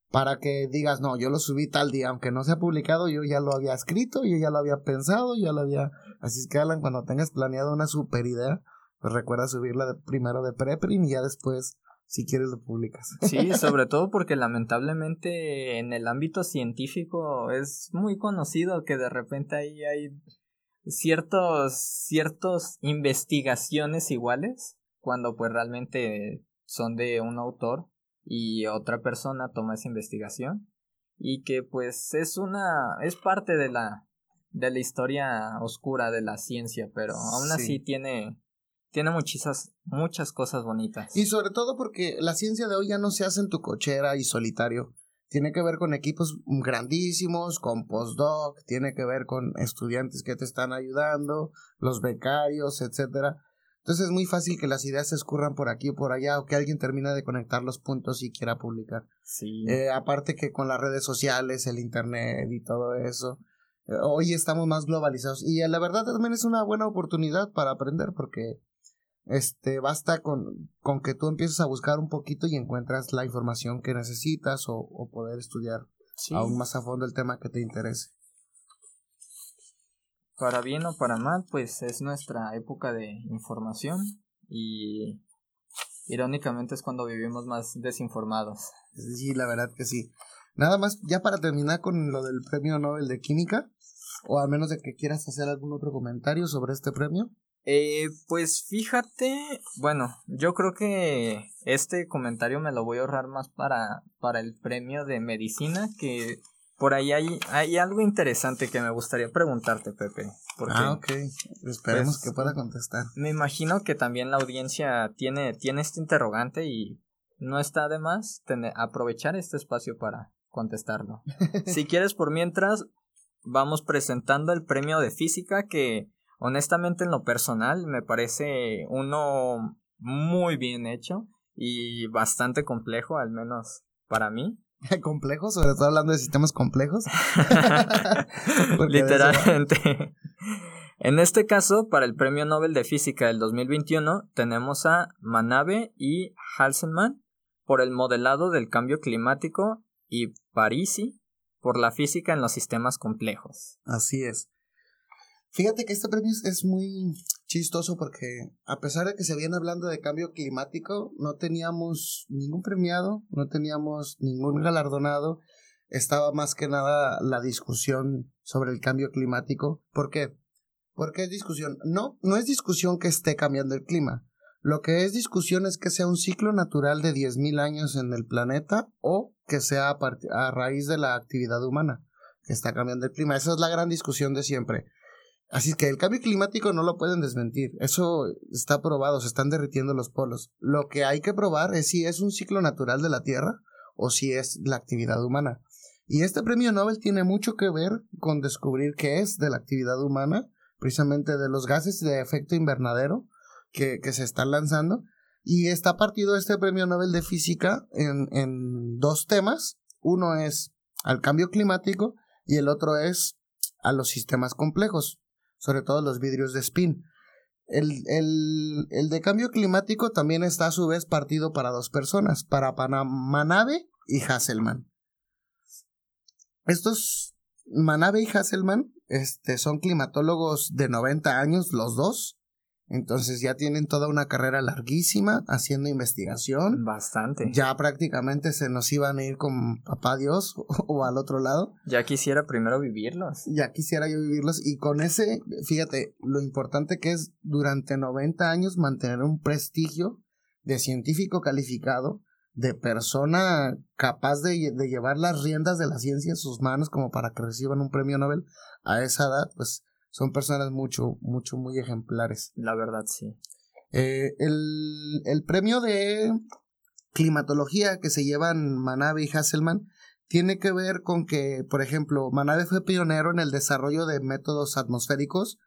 B: para que digas, no, yo lo subí tal día, aunque no se ha publicado, yo ya lo había escrito, yo ya lo había pensado, ya lo había... Así es que, Alan, cuando tengas planeado una super idea, pues recuerda subirla primero de preprint y ya después, si quieres, lo publicas.
C: Sí, sobre todo porque lamentablemente en el ámbito científico es muy conocido que de repente ahí hay ciertos, ciertos investigaciones iguales, cuando pues realmente son de un autor y otra persona toma esa investigación y que pues es una es parte de la de la historia oscura de la ciencia, pero aún así tiene tiene muchas muchas cosas bonitas.
B: Y sobre todo porque la ciencia de hoy ya no se hace en tu cochera y solitario. Tiene que ver con equipos grandísimos, con postdoc, tiene que ver con estudiantes que te están ayudando, los becarios, etcétera. Entonces es muy fácil que las ideas se escurran por aquí o por allá o que alguien termine de conectar los puntos y quiera publicar.
C: Sí.
B: Eh, aparte que con las redes sociales, el internet y todo eso, eh, hoy estamos más globalizados y eh, la verdad también es una buena oportunidad para aprender porque este basta con, con que tú empieces a buscar un poquito y encuentras la información que necesitas o, o poder estudiar aún más a fondo el tema que te interese
C: para bien o para mal, pues es nuestra época de información y irónicamente es cuando vivimos más desinformados.
B: Sí, la verdad que sí. Nada más, ya para terminar con lo del premio Nobel de Química, o al menos de que quieras hacer algún otro comentario sobre este premio.
C: Eh, pues fíjate, bueno, yo creo que este comentario me lo voy a ahorrar más para, para el premio de medicina, que por ahí hay, hay algo interesante que me gustaría preguntarte, Pepe.
B: ah, ok. Esperemos pues, que pueda contestar.
C: Me imagino que también la audiencia tiene, tiene este interrogante y no está de más tener, aprovechar este espacio para contestarlo. si quieres, por mientras, vamos presentando el premio de física que honestamente en lo personal me parece uno muy bien hecho y bastante complejo, al menos para mí.
B: complejos, sobre todo hablando de sistemas complejos.
C: Literalmente. En este caso, para el Premio Nobel de Física del 2021, tenemos a Manabe y Halsenman por el modelado del cambio climático y Parisi por la física en los sistemas complejos.
B: Así es. Fíjate que este premio es muy chistoso porque a pesar de que se viene hablando de cambio climático, no teníamos ningún premiado, no teníamos ningún galardonado. Estaba más que nada la discusión sobre el cambio climático. ¿Por qué? ¿Por qué es discusión? No, no es discusión que esté cambiando el clima. Lo que es discusión es que sea un ciclo natural de 10.000 años en el planeta o que sea a, a raíz de la actividad humana que está cambiando el clima. Esa es la gran discusión de siempre. Así que el cambio climático no lo pueden desmentir. Eso está probado, se están derritiendo los polos. Lo que hay que probar es si es un ciclo natural de la Tierra o si es la actividad humana. Y este premio Nobel tiene mucho que ver con descubrir qué es de la actividad humana, precisamente de los gases de efecto invernadero que, que se están lanzando. Y está partido este premio Nobel de Física en, en dos temas. Uno es al cambio climático y el otro es a los sistemas complejos sobre todo los vidrios de spin. El, el, de cambio climático también está a su vez partido para dos personas, para Manabe y Hasselman. Estos Manabe y Hasselman este, son climatólogos de 90 años los dos entonces ya tienen toda una carrera larguísima haciendo investigación.
C: Bastante.
B: Ya prácticamente se nos iban a ir con papá Dios o, al otro lado.
C: Ya quisiera primero vivirlos.
B: Ya quisiera yo vivirlos y con ese, fíjate, lo importante que es durante 90 años mantener un prestigio de científico calificado, de persona capaz de, de llevar las riendas de la ciencia en sus manos como para que reciban un premio Nobel a esa edad, pues son personas mucho, mucho, muy ejemplares.
C: La verdad, sí.
B: Eh, el, el, premio de climatología que se llevan Manabe y Hasselman tiene que ver con que, por ejemplo, Manabe fue pionero en el desarrollo de métodos atmosféricos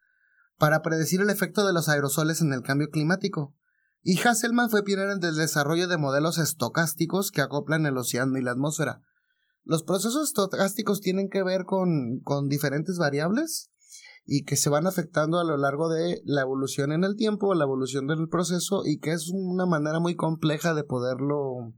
B: para predecir el efecto de los aerosoles en el cambio climático. Y Hasselman fue pionero en el desarrollo de modelos estocásticos que acoplan el océano y la atmósfera. Los procesos estocásticos tienen que ver con, con diferentes variables y que se van afectando a lo largo de la evolución en el tiempo, la evolución del proceso y que es una manera muy compleja de poderlo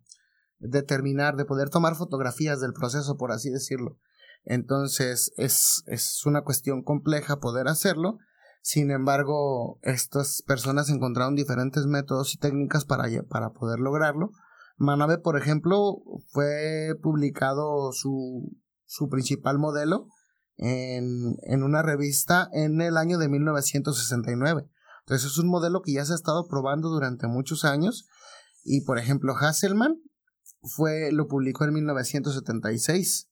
B: determinar, de poder tomar fotografías del proceso, por así decirlo. Entonces es, es una cuestión compleja poder hacerlo. Sin embargo, estas personas encontraron diferentes métodos y técnicas para, para poder lograrlo. Manabe, por ejemplo, fue publicado su, su principal modelo, en, en una revista en el año de 1969. Entonces es un modelo que ya se ha estado probando durante muchos años y por ejemplo Hasselman fue lo publicó en 1976.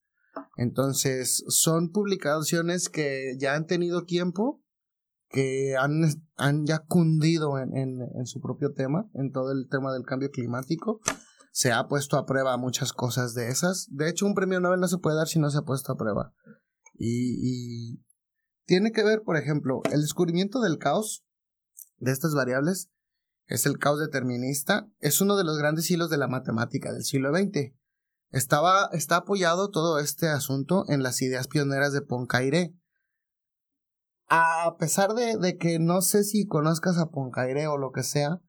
B: Entonces son publicaciones que ya han tenido tiempo, que han, han ya cundido en, en, en, su propio tema, en todo el tema del cambio climático. Se ha puesto a prueba muchas cosas de esas. De hecho, un premio Nobel no se puede dar si no se ha puesto a prueba. Y, tiene que ver, por ejemplo, el descubrimiento del caos de estas variables es el caos determinista, es uno de los grandes hilos de la matemática del siglo XX. Estaba, está apoyado todo este asunto en las ideas pioneras de Poincaré. A pesar de, de que no sé si conozcas a Poincaré o lo que sea,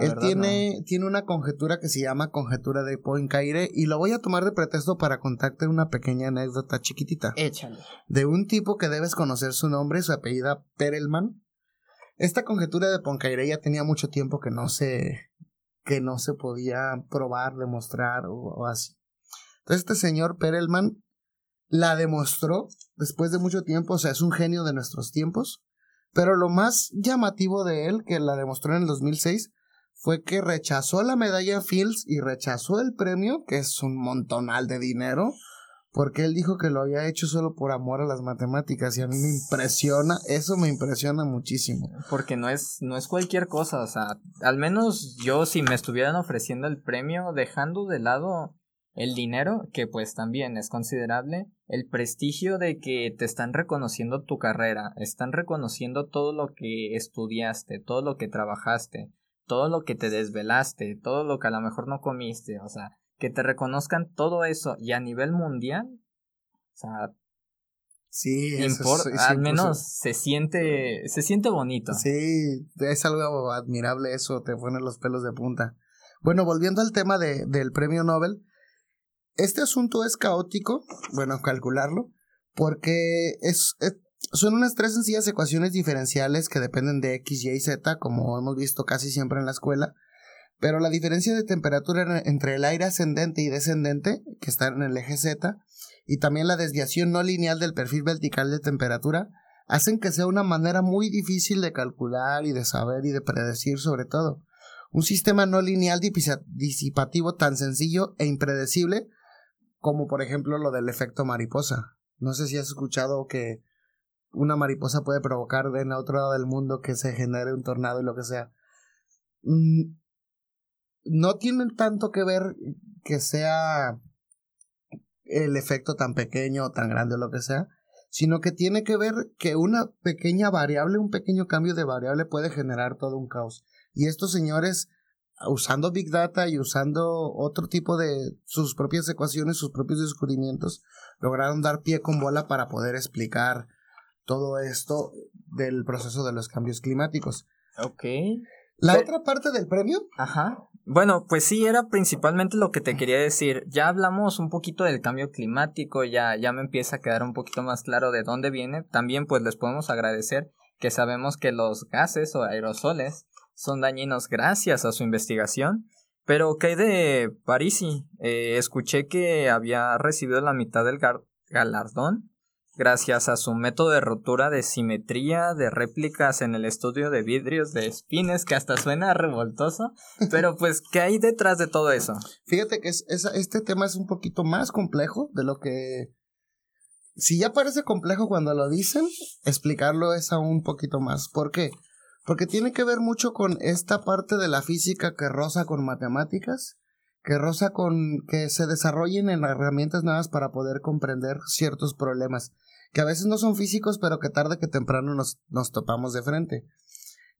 B: él tiene, tiene una conjetura que se llama conjetura de Poincaré y lo voy a tomar de pretexto para contarte una pequeña anécdota chiquitita.
C: Échale.
B: De un tipo que debes conocer su nombre, su apellida Perelman. Esta conjetura de Poincaré ya tenía mucho tiempo que no se que no se podía probar, demostrar o, o así. Entonces este señor Perelman la demostró después de mucho tiempo, o sea, es un genio de nuestros tiempos. Pero lo más llamativo de él, que la demostró en el 2006, fue que rechazó la medalla Fields y rechazó el premio, que es un montonal de dinero, porque él dijo que lo había hecho solo por amor a las matemáticas y a mí me impresiona, eso me impresiona muchísimo.
C: Porque no es no es cualquier cosa, o sea, al menos yo si me estuvieran ofreciendo el premio dejando de lado el dinero, que pues también es considerable, el prestigio de que te están reconociendo tu carrera, están reconociendo todo lo que estudiaste, todo lo que trabajaste, todo lo que te desvelaste, todo lo que a lo mejor no comiste, o sea, que te reconozcan todo eso y a nivel mundial, o sea,
B: sí,
C: al menos se siente, se siente bonito.
B: Sí, es algo admirable eso, te pone los pelos de punta. Bueno, volviendo al tema de, del premio Nobel, este asunto es caótico, bueno, calcularlo, porque es son unas tres sencillas ecuaciones diferenciales que dependen de x, y y z, como hemos visto casi siempre en la escuela, pero la diferencia de temperatura entre el aire ascendente y descendente, que está en el eje z, y también la desviación no lineal del perfil vertical de temperatura, hacen que sea una manera muy difícil de calcular y de saber y de predecir sobre todo. Un sistema no lineal disipativo tan sencillo e impredecible como por ejemplo lo del efecto mariposa. No sé si has escuchado que una mariposa puede provocar en otro lado del mundo que se genere un tornado y lo que sea. Mm, no tienen tanto que ver que sea el efecto tan pequeño o tan grande o lo que sea, sino que tiene que ver que una pequeña variable, un pequeño cambio de variable puede generar todo un caos. Y estos señores, usando Big Data y usando otro tipo de sus propias ecuaciones, sus propios descubrimientos, lograron dar pie con bola para poder explicar todo esto del proceso de los cambios climáticos.
C: Ok.
B: La otra parte del premio.
C: Ajá. Bueno, pues sí, era principalmente lo que te quería decir. Ya hablamos un poquito del cambio climático, ya, ya me empieza a quedar un poquito más claro de dónde viene. También pues les podemos agradecer que sabemos que los gases o aerosoles son dañinos gracias a su investigación. Pero ¿qué hay de Parisi? Eh, escuché que había recibido la mitad del galardón gracias a su método de rotura de simetría de réplicas en el estudio de vidrios de espines, que hasta suena revoltoso, pero pues, ¿qué hay detrás de todo eso?
B: Fíjate que es, este tema es un poquito más complejo de lo que... Si ya parece complejo cuando lo dicen, explicarlo es aún un poquito más. ¿Por qué? Porque tiene que ver mucho con esta parte de la física que roza con matemáticas que roza con que se desarrollen en herramientas nuevas para poder comprender ciertos problemas que a veces no son físicos, pero que tarde que temprano nos, nos topamos de frente.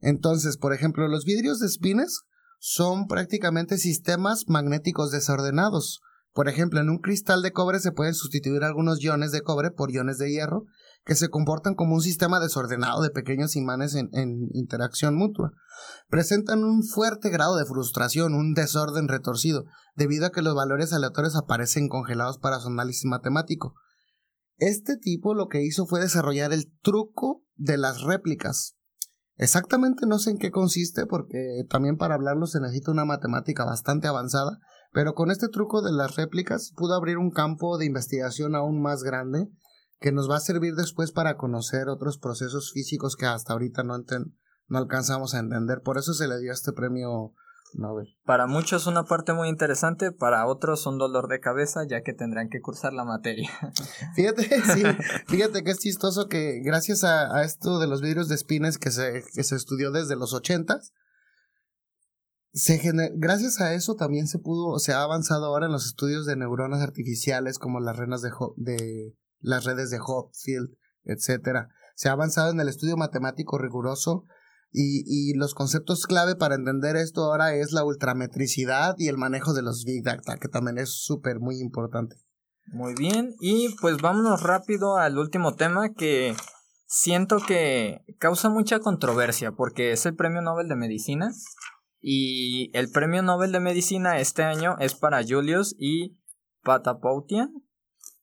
B: Entonces, por ejemplo, los vidrios de espines son prácticamente sistemas magnéticos desordenados. Por ejemplo, en un cristal de cobre se pueden sustituir algunos iones de cobre por iones de hierro, que se comportan como un sistema desordenado de pequeños imanes en, en, interacción mutua. Presentan un fuerte grado de frustración, un desorden retorcido, debido a que los valores aleatorios aparecen congelados para su análisis matemático. Este tipo lo que hizo fue desarrollar el truco de las réplicas. Exactamente no sé en qué consiste porque también para hablarlo se necesita una matemática bastante avanzada, pero con este truco de las réplicas pudo abrir un campo de investigación aún más grande que nos va a servir después para conocer otros procesos físicos que hasta ahorita no, no alcanzamos a entender. Por eso se le dio este premio
C: para muchos una parte muy interesante, para otros un dolor de cabeza, ya que tendrán que cursar la materia.
B: Fíjate, sí, fíjate que es chistoso que gracias a, esto de los vidrios de espines que se, que se estudió desde los ochentas, se gracias a eso también se pudo, se ha avanzado ahora en los estudios de neuronas artificiales como las renas de, de las redes de Hopfield, etcétera. Se ha avanzado en el estudio matemático riguroso y, y, los conceptos clave para entender esto ahora es la ultrametricidad y el manejo de los Big Data, que también es súper muy importante.
C: Muy bien, y pues vámonos rápido al último tema que siento que causa mucha controversia porque es el Premio Nobel de Medicina y el Premio Nobel de Medicina este año es para Julius y Patapoutian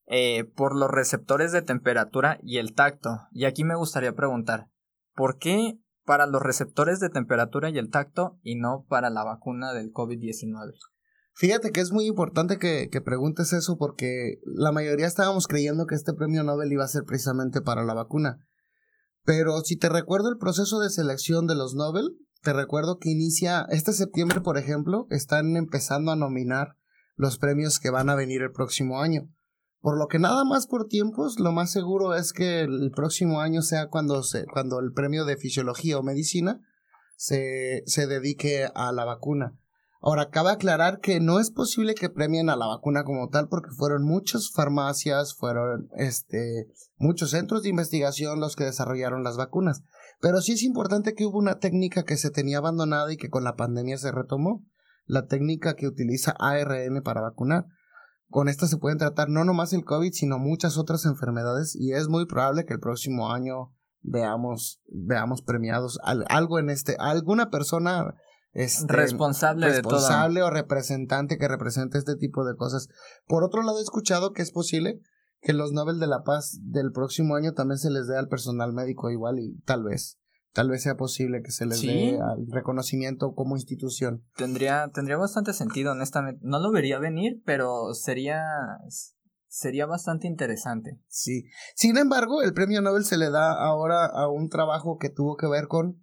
C: eh, por los receptores de temperatura y el tacto. Y aquí me gustaría preguntar, ¿por qué para los receptores de temperatura y el tacto y no para la vacuna del COVID-19.
B: Fíjate que es muy importante que, que, preguntes eso porque la mayoría estábamos creyendo que este premio Nobel iba a ser precisamente para la vacuna. Pero si te recuerdo el proceso de selección de los Nobel, te recuerdo que inicia este septiembre, por ejemplo, están empezando a nominar los premios que van a venir el próximo año. Por lo que nada más por tiempos, lo más seguro es que el próximo año sea cuando, se, cuando el premio de fisiología o medicina se, se dedique a la vacuna. Ahora, cabe aclarar que no es posible que premien a la vacuna como tal porque fueron muchas farmacias, fueron este, muchos centros de investigación los que desarrollaron las vacunas. Pero sí es importante que hubo una técnica que se tenía abandonada y que con la pandemia se retomó, la técnica que utiliza ARN para vacunar. Con esta se pueden tratar no nomás el COVID, sino muchas otras enfermedades y es muy probable que el próximo año veamos, veamos premiados algo en este, alguna persona este,
C: responsable,
B: responsable o representante que represente este tipo de cosas. Por otro lado, he escuchado que es posible que los Nobel de la Paz del próximo año también se les dé al personal médico igual y tal vez tal vez sea posible que se les dé al reconocimiento como institución.
C: Tendría, tendría bastante sentido, honestamente. No lo vería venir, pero sería, sería bastante interesante.
B: Sí. Sin embargo, el premio Nobel se le da ahora a un trabajo que tuvo que ver con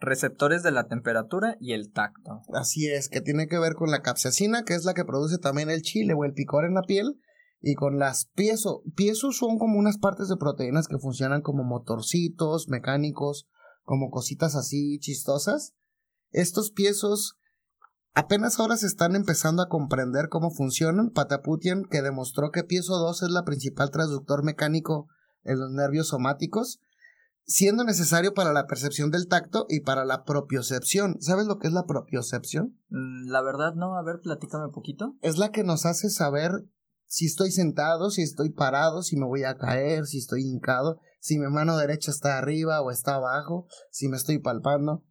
C: receptores de la temperatura y el tacto.
B: Así es, que tiene que ver con la capsaicina, que es la que produce también el chile o el picor en la piel, y con las piezo. Piezos son como unas partes de proteínas que funcionan como motorcitos mecánicos, como cositas así chistosas. Estos piezos apenas ahora se están empezando a comprender cómo funcionan. Pataputian, que demostró que piezo 2 es la principal transductor mecánico en los nervios somáticos, siendo necesario para la percepción del tacto y para la propiocepción. ¿Sabes lo que es la propiocepción?
C: Mm, la verdad no, a ver, platícame un poquito.
B: Es la que nos hace saber si estoy sentado, si estoy parado, si me voy a caer, si estoy hincado, si mi mano derecha está arriba o está abajo, si me estoy palpando.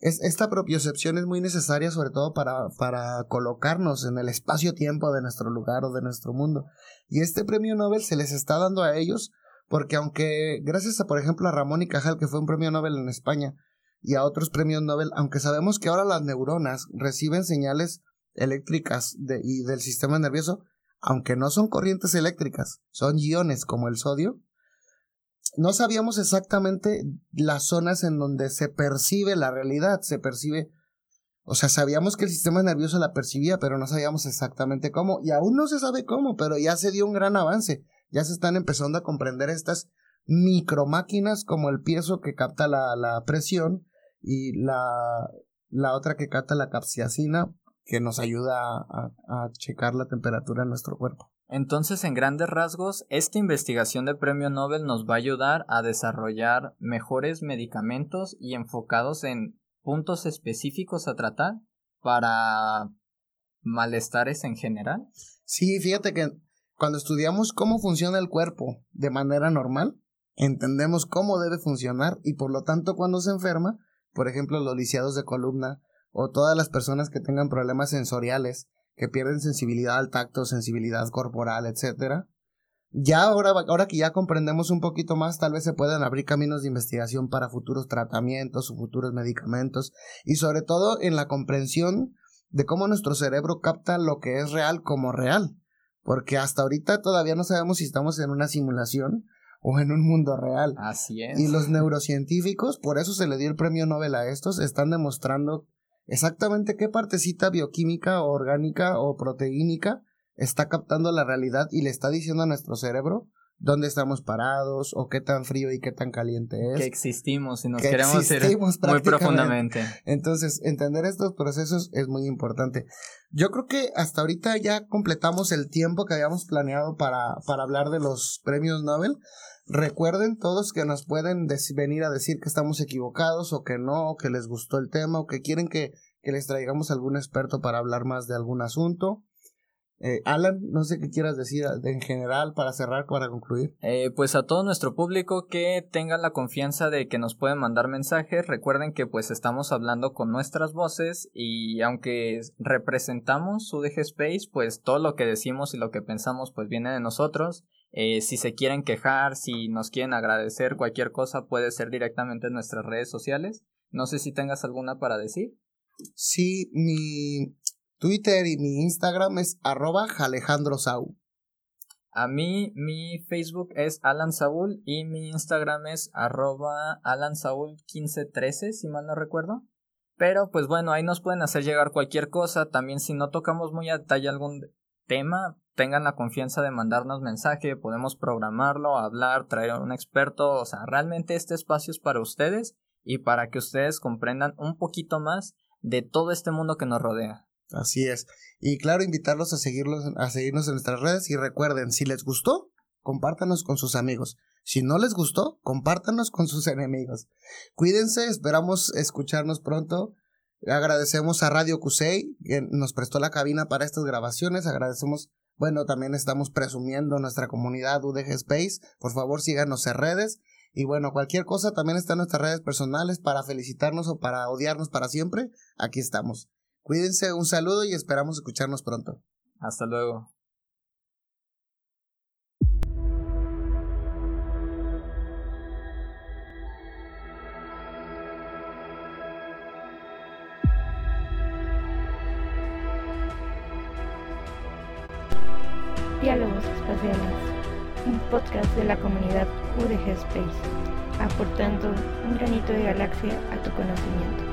B: Es, esta propiocepción es muy necesaria sobre todo para, para colocarnos en el espacio-tiempo de nuestro lugar o de nuestro mundo. Y este premio Nobel se les está dando a ellos porque aunque gracias a por ejemplo a Ramón y Cajal que fue un premio Nobel en España y a otros premios Nobel, aunque sabemos que ahora las neuronas reciben señales eléctricas de, y del sistema nervioso, aunque no son corrientes eléctricas, son iones como el sodio, no sabíamos exactamente las zonas en donde se percibe la realidad, se percibe, o sea, sabíamos que el sistema nervioso la percibía, pero no sabíamos exactamente cómo, y aún no se sabe cómo, pero ya se dio un gran avance, ya se están empezando a comprender estas micromáquinas como el piezo que capta la, la presión y la, la otra que capta la capsiacina que nos ayuda a, checar la temperatura en nuestro cuerpo.
C: Entonces, en grandes rasgos, esta investigación de premio Nobel nos va a ayudar a desarrollar mejores medicamentos y enfocados en puntos específicos a tratar para malestares en general.
B: Sí, fíjate que cuando estudiamos cómo funciona el cuerpo de manera normal, entendemos cómo debe funcionar y por lo tanto cuando se enferma, por ejemplo los lisiados de columna, o todas las personas que tengan problemas sensoriales, que pierden sensibilidad al tacto, sensibilidad corporal, etcétera. Ya ahora, ahora que ya comprendemos un poquito más, tal vez se puedan abrir caminos de investigación para futuros tratamientos o futuros medicamentos y sobre todo en la comprensión de cómo nuestro cerebro capta lo que es real como real. Porque hasta ahorita todavía no sabemos si estamos en una simulación o en un mundo real.
C: Así es.
B: Y los neurocientíficos, por eso se le dio el premio Nobel a estos, están demostrando exactamente qué partecita bioquímica o orgánica o proteínica está captando la realidad y le está diciendo a nuestro cerebro dónde estamos parados o qué tan frío y qué tan caliente es.
C: Que existimos y nos queremos ir muy profundamente.
B: Entonces, entender estos procesos es muy importante. Yo creo que hasta ahorita ya completamos el tiempo que habíamos planeado para, para hablar de los premios Nobel. Recuerden todos que nos pueden venir a decir que estamos equivocados o que no, o que les gustó el tema o que quieren que, les traigamos algún experto para hablar más de algún asunto. Eh, Alan, no sé qué quieras decir en general para cerrar, para concluir.
C: Eh, pues a todo nuestro público que tenga la confianza de que nos pueden mandar mensajes, recuerden que pues estamos hablando con nuestras voces y aunque representamos UDG Space, pues todo lo que decimos y lo que pensamos pues viene de nosotros eh, si se quieren quejar, si nos quieren agradecer cualquier cosa, puede ser directamente en nuestras redes sociales. No sé si tengas alguna para decir.
B: Sí, mi Twitter y mi Instagram es arroba Alejandro Sau.
C: A mí, mi Facebook es Alan Saúl y mi Instagram es arroba Alan Saúl 1513, si mal no recuerdo. Pero pues bueno, ahí nos pueden hacer llegar cualquier cosa. También si no tocamos muy a detalle algún tema, tengan la confianza de mandarnos mensaje, podemos programarlo, hablar, traer a un experto, o sea, realmente este espacio es para ustedes y para que ustedes comprendan un poquito más de todo este mundo que nos rodea.
B: Así es. Y claro, invitarlos a seguirlos, a seguirnos en nuestras redes y recuerden, si les gustó, compártanos con sus amigos. Si no les gustó, compártanos con sus enemigos. Cuídense, esperamos escucharnos pronto. Agradecemos a Radio Cusey que nos prestó la cabina para estas grabaciones. Agradecemos bueno, también estamos presumiendo nuestra comunidad UDG Space. Por favor, síganos en redes. Y bueno, cualquier cosa también está en nuestras redes personales para felicitarnos o para odiarnos para siempre. Aquí estamos. Cuídense, un saludo y esperamos escucharnos pronto.
C: Hasta luego.
A: Diálogos Espaciales, un podcast de la comunidad UDG Space, aportando un granito de galaxia a tu conocimiento.